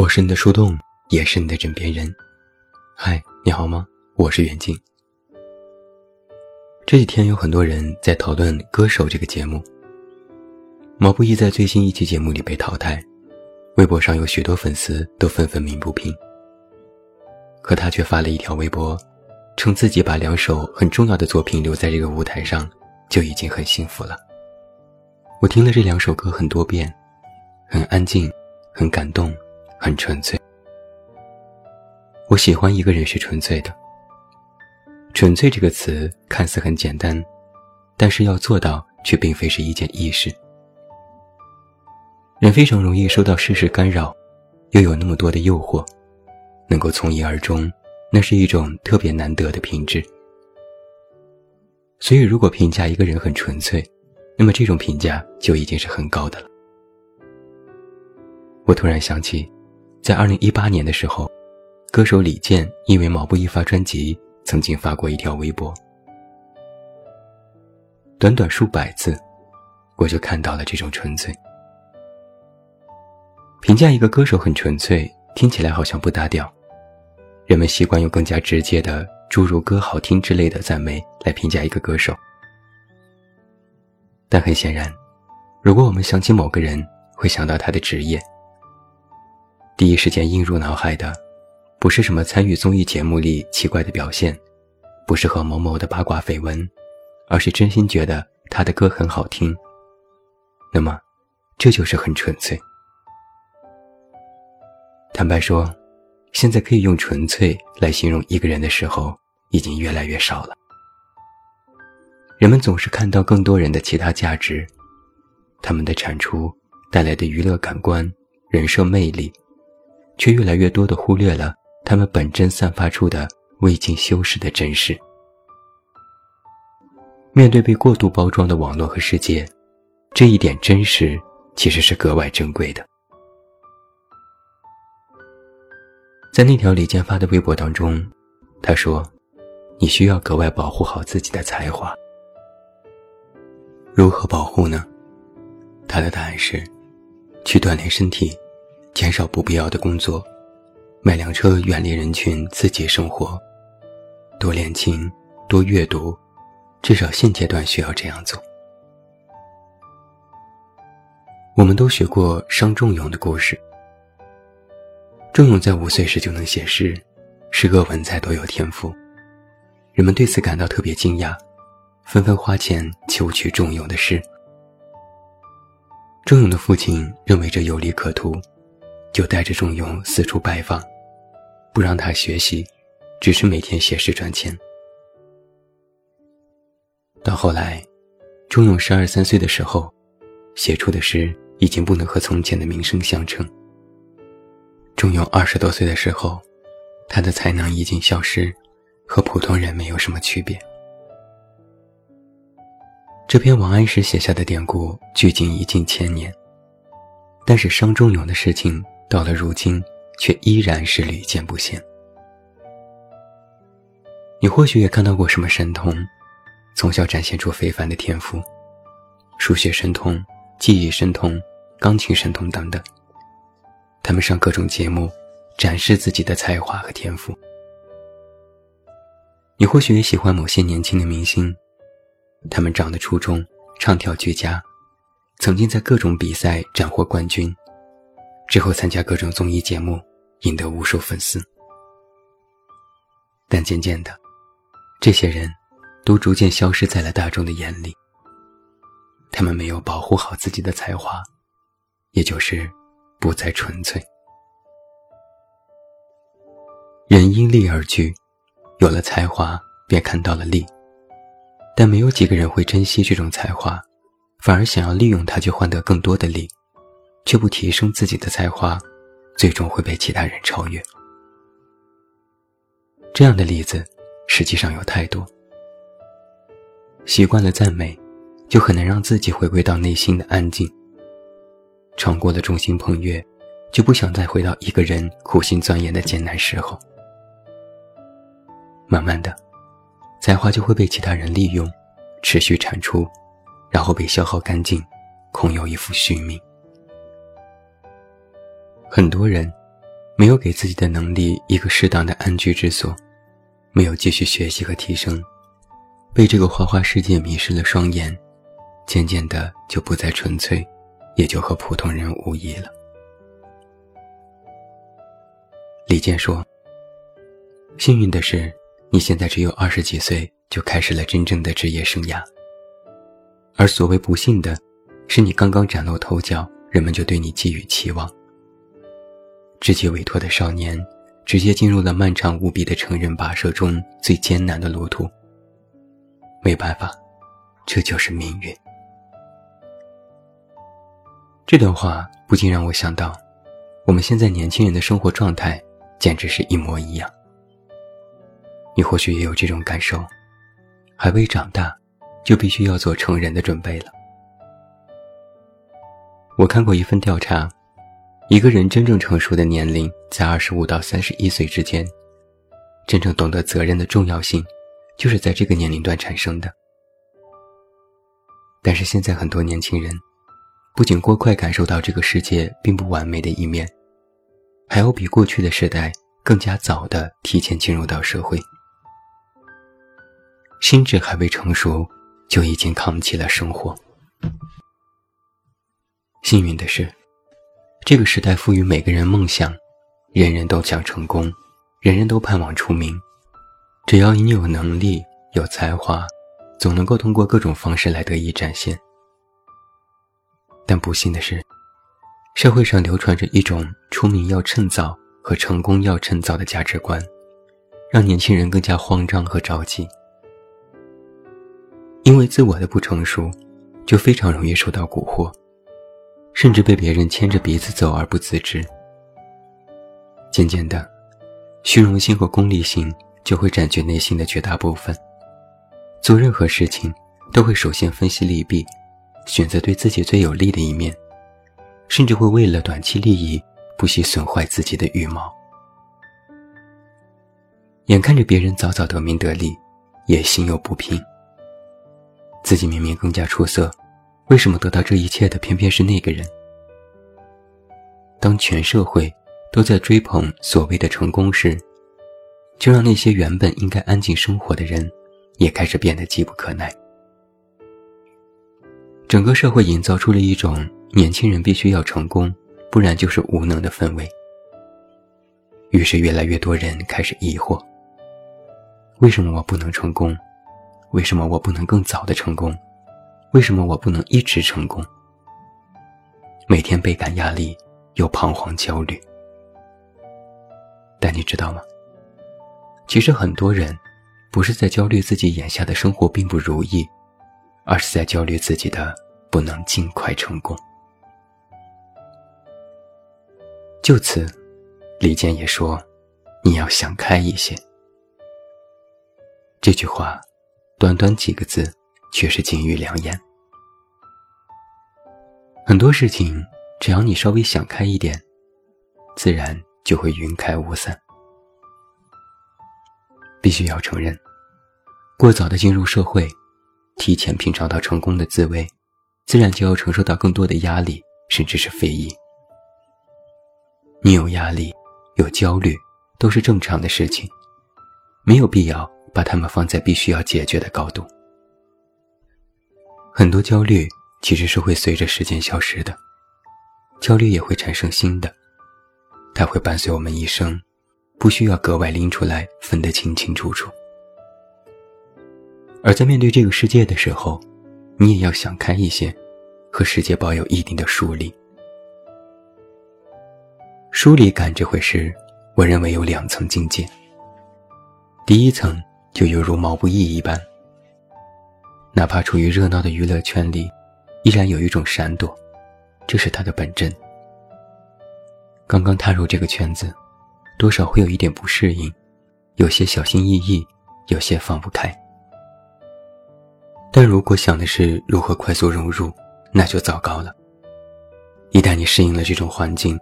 我是你的树洞，也是你的枕边人。嗨，你好吗？我是袁静。这几天有很多人在讨论《歌手》这个节目。毛不易在最新一期节目里被淘汰，微博上有许多粉丝都纷纷鸣不平。可他却发了一条微博，称自己把两首很重要的作品留在这个舞台上，就已经很幸福了。我听了这两首歌很多遍，很安静，很感动，很纯粹。我喜欢一个人是纯粹的。纯粹这个词看似很简单，但是要做到却并非是一件易事。人非常容易受到世事干扰，又有那么多的诱惑。能够从一而终，那是一种特别难得的品质。所以，如果评价一个人很纯粹，那么这种评价就已经是很高的了。我突然想起，在二零一八年的时候，歌手李健因为毛不易发专辑，曾经发过一条微博，短短数百字，我就看到了这种纯粹。评价一个歌手很纯粹，听起来好像不搭调。人们习惯用更加直接的诸如“歌好听”之类的赞美来评价一个歌手，但很显然，如果我们想起某个人，会想到他的职业。第一时间映入脑海的，不是什么参与综艺节目里奇怪的表现，不是和某某的八卦绯闻，而是真心觉得他的歌很好听。那么，这就是很纯粹。坦白说。现在可以用纯粹来形容一个人的时候，已经越来越少了。人们总是看到更多人的其他价值，他们的产出带来的娱乐感官、人设魅力，却越来越多的忽略了他们本真散发出的未经修饰的真实。面对被过度包装的网络和世界，这一点真实其实是格外珍贵的。在那条李健发的微博当中，他说：“你需要格外保护好自己的才华。如何保护呢？”他的答案是：去锻炼身体，减少不必要的工作，买辆车远离人群，自己生活，多练琴，多阅读，至少现阶段需要这样做。我们都学过伤仲永的故事。仲永在五岁时就能写诗，诗歌文采都有天赋，人们对此感到特别惊讶，纷纷花钱求取仲永的诗。仲永的父亲认为这有利可图，就带着仲永四处拜访，不让他学习，只是每天写诗赚钱。到后来，仲永十二三岁的时候，写出的诗已经不能和从前的名声相称。仲永二十多岁的时候，他的才能已经消失，和普通人没有什么区别。这篇王安石写下的典故距今已近千年，但是伤仲永的事情到了如今，却依然是屡见不鲜。你或许也看到过什么神童，从小展现出非凡的天赋，数学神童、记忆神童、钢琴神童等等。他们上各种节目，展示自己的才华和天赋。你或许也喜欢某些年轻的明星，他们长得出众，唱跳俱佳，曾经在各种比赛斩获冠军，之后参加各种综艺节目，赢得无数粉丝。但渐渐的，这些人都逐渐消失在了大众的眼里。他们没有保护好自己的才华，也就是。不再纯粹。人因利而聚，有了才华便看到了利，但没有几个人会珍惜这种才华，反而想要利用它去换得更多的利，却不提升自己的才华，最终会被其他人超越。这样的例子实际上有太多。习惯了赞美，就很难让自己回归到内心的安静。尝过了众星捧月，就不想再回到一个人苦心钻研的艰难时候。慢慢的，才华就会被其他人利用，持续产出，然后被消耗干净，空有一副虚名。很多人，没有给自己的能力一个适当的安居之所，没有继续学习和提升，被这个花花世界迷失了双眼，渐渐的就不再纯粹，也就和普通人无异了。李健说：“幸运的是，你现在只有二十几岁就开始了真正的职业生涯。而所谓不幸的，是你刚刚崭露头角，人们就对你寄予期望。直接委托的少年，直接进入了漫长无比的成人跋涉中最艰难的路途。没办法，这就是命运。”这段话不禁让我想到，我们现在年轻人的生活状态。简直是一模一样。你或许也有这种感受，还未长大，就必须要做成人的准备了。我看过一份调查，一个人真正成熟的年龄在二十五到三十一岁之间，真正懂得责任的重要性，就是在这个年龄段产生的。但是现在很多年轻人，不仅过快感受到这个世界并不完美的一面。还有比过去的时代更加早的提前进入到社会，心智还未成熟，就已经扛起了生活。幸运的是，这个时代赋予每个人梦想，人人都想成功，人人都盼望出名。只要你有能力、有才华，总能够通过各种方式来得以展现。但不幸的是。社会上流传着一种出名要趁早和成功要趁早的价值观，让年轻人更加慌张和着急。因为自我的不成熟，就非常容易受到蛊惑，甚至被别人牵着鼻子走而不自知。渐渐的，虚荣心和功利心就会占据内心的绝大部分。做任何事情，都会首先分析利弊，选择对自己最有利的一面。甚至会为了短期利益，不惜损坏自己的羽毛。眼看着别人早早得名得利，也心有不平。自己明明更加出色，为什么得到这一切的偏偏是那个人？当全社会都在追捧所谓的成功时，就让那些原本应该安静生活的人，也开始变得急不可耐。整个社会营造出了一种。年轻人必须要成功，不然就是无能的氛围。于是，越来越多人开始疑惑：为什么我不能成功？为什么我不能更早的成功？为什么我不能一直成功？每天倍感压力，又彷徨焦虑。但你知道吗？其实很多人不是在焦虑自己眼下的生活并不如意，而是在焦虑自己的不能尽快成功。就此，李健也说：“你要想开一些。”这句话，短短几个字，却是金玉良言。很多事情，只要你稍微想开一点，自然就会云开雾散。必须要承认，过早的进入社会，提前品尝到成功的滋味，自然就要承受到更多的压力，甚至是非议。你有压力，有焦虑，都是正常的事情，没有必要把它们放在必须要解决的高度。很多焦虑其实是会随着时间消失的，焦虑也会产生新的，它会伴随我们一生，不需要格外拎出来分得清清楚楚。而在面对这个世界的时候，你也要想开一些，和世界保有一定的疏离。疏离感这回事，我认为有两层境界。第一层就犹如毛不易一般，哪怕处于热闹的娱乐圈里，依然有一种闪躲，这是他的本真。刚刚踏入这个圈子，多少会有一点不适应，有些小心翼翼，有些放不开。但如果想的是如何快速融入，那就糟糕了。一旦你适应了这种环境，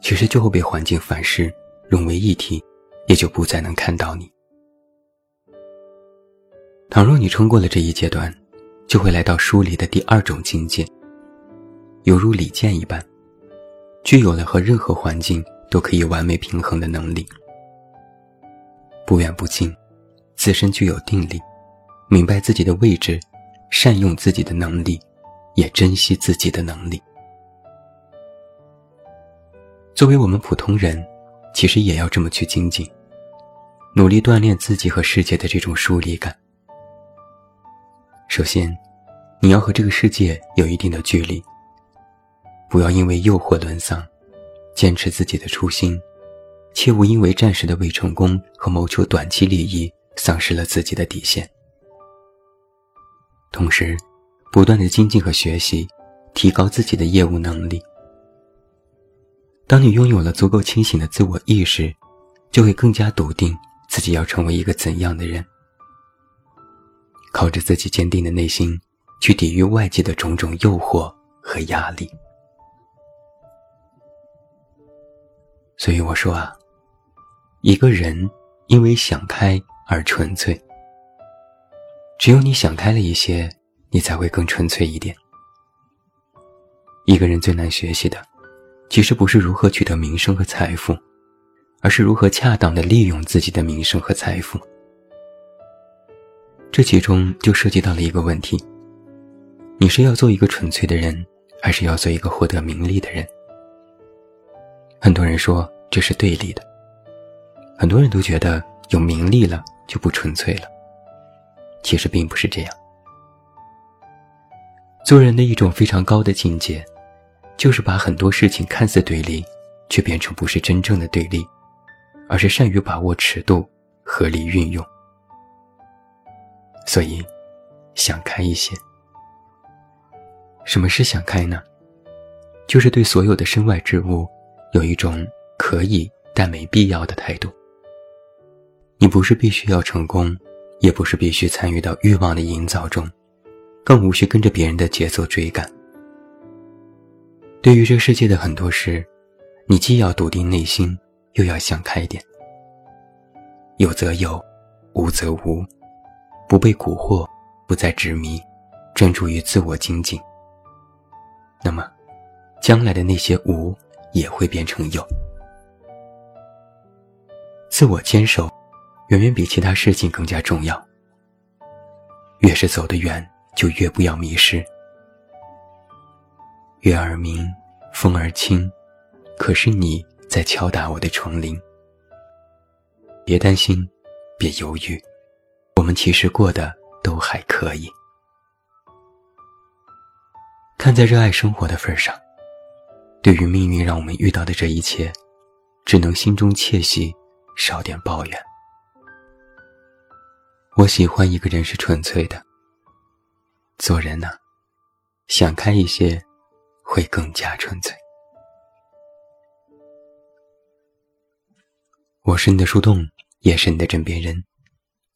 其实就会被环境反噬，融为一体，也就不再能看到你。倘若你撑过了这一阶段，就会来到疏离的第二种境界，犹如李健一般，具有了和任何环境都可以完美平衡的能力。不远不近，自身具有定力，明白自己的位置，善用自己的能力，也珍惜自己的能力。作为我们普通人，其实也要这么去精进，努力锻炼自己和世界的这种疏离感。首先，你要和这个世界有一定的距离，不要因为诱惑沦丧，坚持自己的初心。切勿因为暂时的未成功和谋求短期利益，丧失了自己的底线。同时，不断的精进和学习，提高自己的业务能力。当你拥有了足够清醒的自我意识，就会更加笃定自己要成为一个怎样的人。靠着自己坚定的内心，去抵御外界的种种诱惑和压力。所以我说啊。一个人因为想开而纯粹，只有你想开了一些，你才会更纯粹一点。一个人最难学习的，其实不是如何取得名声和财富，而是如何恰当的利用自己的名声和财富。这其中就涉及到了一个问题：你是要做一个纯粹的人，还是要做一个获得名利的人？很多人说这是对立的。很多人都觉得有名利了就不纯粹了，其实并不是这样。做人的一种非常高的境界，就是把很多事情看似对立，却变成不是真正的对立，而是善于把握尺度，合理运用。所以，想开一些。什么是想开呢？就是对所有的身外之物，有一种可以但没必要的态度。你不是必须要成功，也不是必须参与到欲望的营造中，更无需跟着别人的节奏追赶。对于这世界的很多事，你既要笃定内心，又要想开一点。有则有，无则无，不被蛊惑，不再执迷，专注于自我精进。那么，将来的那些无也会变成有。自我坚守。远远比其他事情更加重要。越是走得远，就越不要迷失。月儿明，风儿轻，可是你在敲打我的窗棂。别担心，别犹豫，我们其实过得都还可以。看在热爱生活的份上，对于命运让我们遇到的这一切，只能心中窃喜，少点抱怨。我喜欢一个人是纯粹的。做人呢，想开一些，会更加纯粹。我是你的树洞，也是你的枕边人。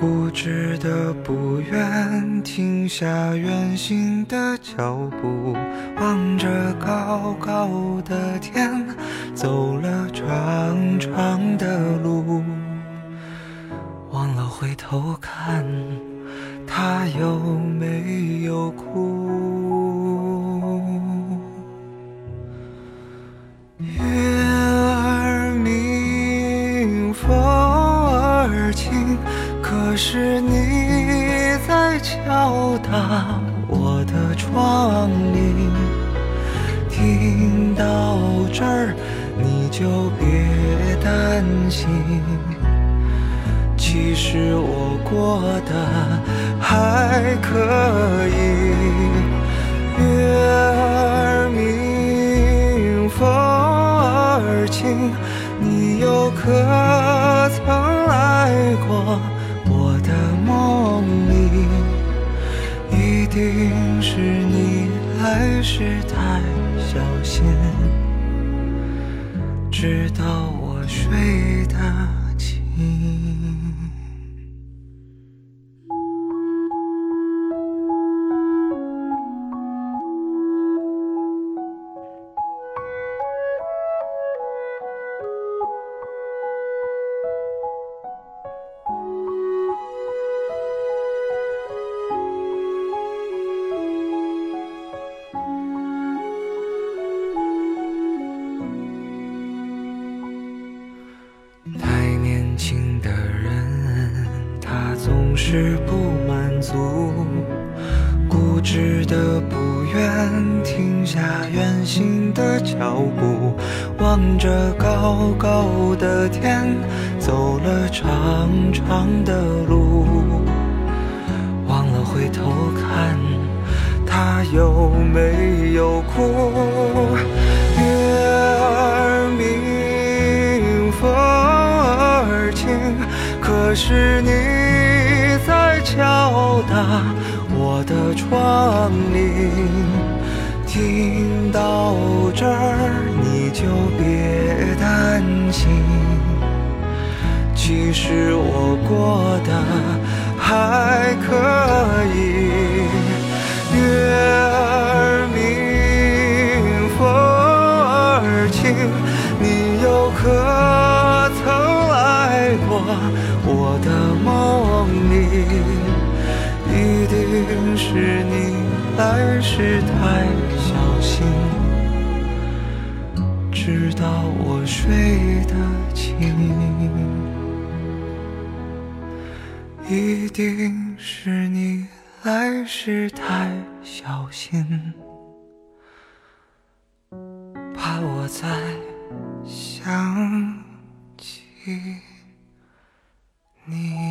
固执的不愿停下远行的脚步，望着高高的天，走了长长的路，忘了回头看，他有没有哭？是我过得还可以。月儿明，风儿轻，你又可曾来过我的梦里？一定是你来时太小心，长长的路，忘了回头看，他有没有哭？月儿明，风儿轻，可是你在敲打我的窗棂。听到这儿，其实我过得还可以。月儿明，风儿轻，你又可曾来过我的梦里？一定是你来时太小心，直到我睡得轻。一定是你来时太小心。怕我再想起。你。